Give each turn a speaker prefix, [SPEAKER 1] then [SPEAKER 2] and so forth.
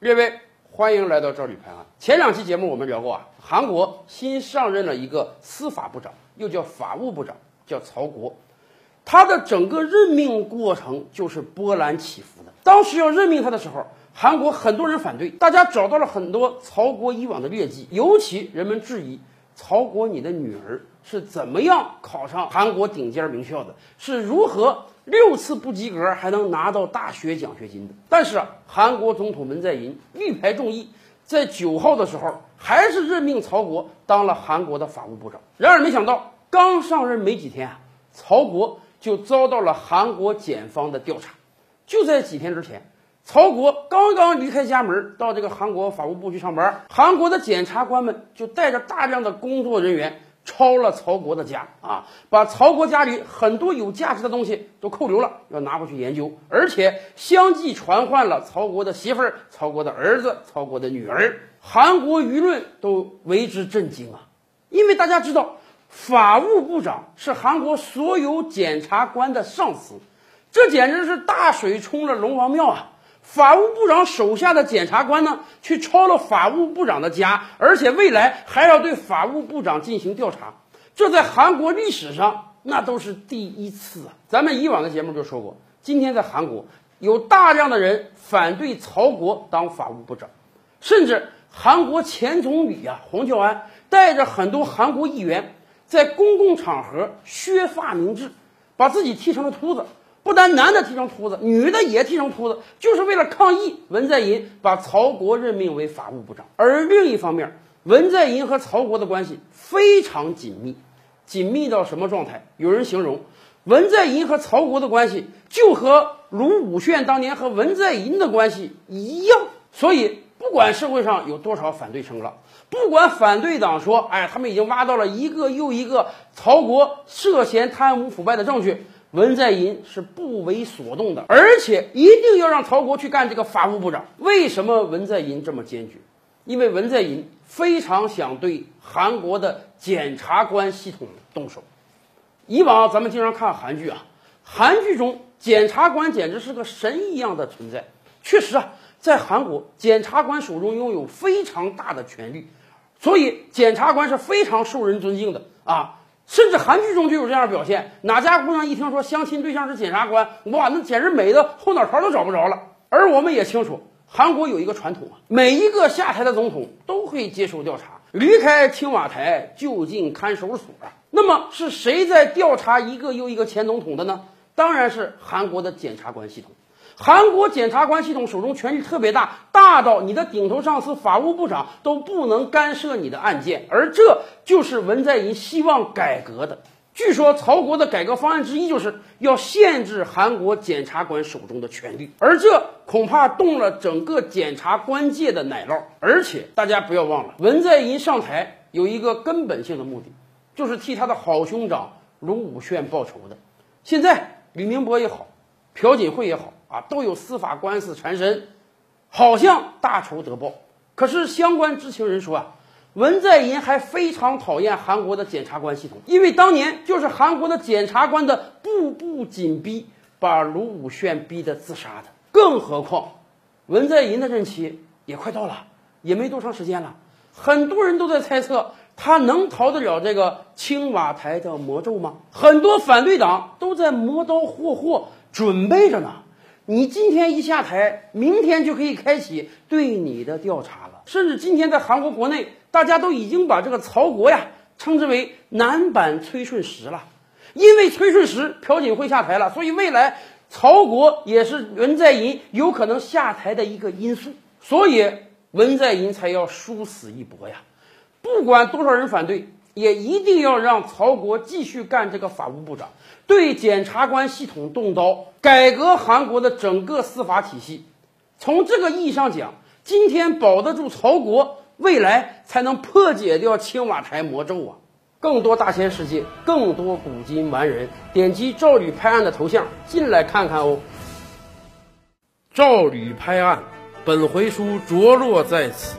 [SPEAKER 1] 列位，欢迎来到赵吕拍案。前两期节目我们聊过啊，韩国新上任了一个司法部长，又叫法务部长，叫曹国。他的整个任命过程就是波澜起伏的。当时要任命他的时候，韩国很多人反对，大家找到了很多曹国以往的劣迹，尤其人们质疑曹国你的女儿是怎么样考上韩国顶尖名校的，是如何六次不及格还能拿到大学奖学金的。但是啊，韩国总统文在寅力排众议，在九号的时候还是任命曹国当了韩国的法务部长。然而没想到，刚上任没几天啊，曹国就遭到了韩国检方的调查。就在几天之前，曹国刚刚离开家门，到这个韩国法务部去上班，韩国的检察官们就带着大量的工作人员抄了曹国的家啊，把曹国家里很多有价值的东西都扣留了，要拿回去研究，而且相继传唤了曹国的媳妇儿、曹国的儿子、曹国的女儿。韩国舆论都为之震惊啊，因为大家知道，法务部长是韩国所有检察官的上司。这简直是大水冲了龙王庙啊！法务部长手下的检察官呢，去抄了法务部长的家，而且未来还要对法务部长进行调查，这在韩国历史上那都是第一次啊！咱们以往的节目就说过，今天在韩国有大量的人反对曹国当法务部长，甚至韩国前总理啊黄教安带着很多韩国议员在公共场合削发明志，把自己剃成了秃子。不但男的剃成秃子，女的也剃成秃子，就是为了抗议文在寅把曹国任命为法务部长。而另一方面，文在寅和曹国的关系非常紧密，紧密到什么状态？有人形容，文在寅和曹国的关系就和卢武铉当年和文在寅的关系一样。所以，不管社会上有多少反对声浪，不管反对党说，哎，他们已经挖到了一个又一个曹国涉嫌贪污腐败的证据。文在寅是不为所动的，而且一定要让曹国去干这个法务部长。为什么文在寅这么坚决？因为文在寅非常想对韩国的检察官系统动手。以往咱们经常看韩剧啊，韩剧中检察官简直是个神一样的存在。确实啊，在韩国，检察官手中拥有非常大的权力，所以检察官是非常受人尊敬的啊。甚至韩剧中就有这样的表现，哪家姑娘一听说相亲对象是检察官，哇，那简直美的后脑勺都找不着了。而我们也清楚，韩国有一个传统啊，每一个下台的总统都会接受调查，离开青瓦台就进看守所。那么是谁在调查一个又一个前总统的呢？当然是韩国的检察官系统。韩国检察官系统手中权力特别大，大到你的顶头上司法务部长都不能干涉你的案件，而这就是文在寅希望改革的。据说曹国的改革方案之一就是要限制韩国检察官手中的权力，而这恐怕动了整个检察官界的奶酪。而且大家不要忘了，文在寅上台有一个根本性的目的，就是替他的好兄长卢武铉报仇的。现在李明博也好，朴槿惠也好。啊，都有司法官司缠身，好像大仇得报。可是相关知情人说啊，文在寅还非常讨厌韩国的检察官系统，因为当年就是韩国的检察官的步步紧逼，把卢武铉逼得自杀的。更何况，文在寅的任期也快到了，也没多长时间了，很多人都在猜测他能逃得了这个青瓦台的魔咒吗？很多反对党都在磨刀霍霍，准备着呢。你今天一下台，明天就可以开启对你的调查了。甚至今天在韩国国内，大家都已经把这个曹国呀称之为男版崔顺实了。因为崔顺实、朴槿惠下台了，所以未来曹国也是文在寅有可能下台的一个因素。所以文在寅才要殊死一搏呀！不管多少人反对。也一定要让曹国继续干这个法务部长，对检察官系统动刀，改革韩国的整个司法体系。从这个意义上讲，今天保得住曹国，未来才能破解掉青瓦台魔咒啊！更多大千世界，更多古今完人，点击赵吕拍案的头像进来看看哦。赵吕拍案，本回书着落在此。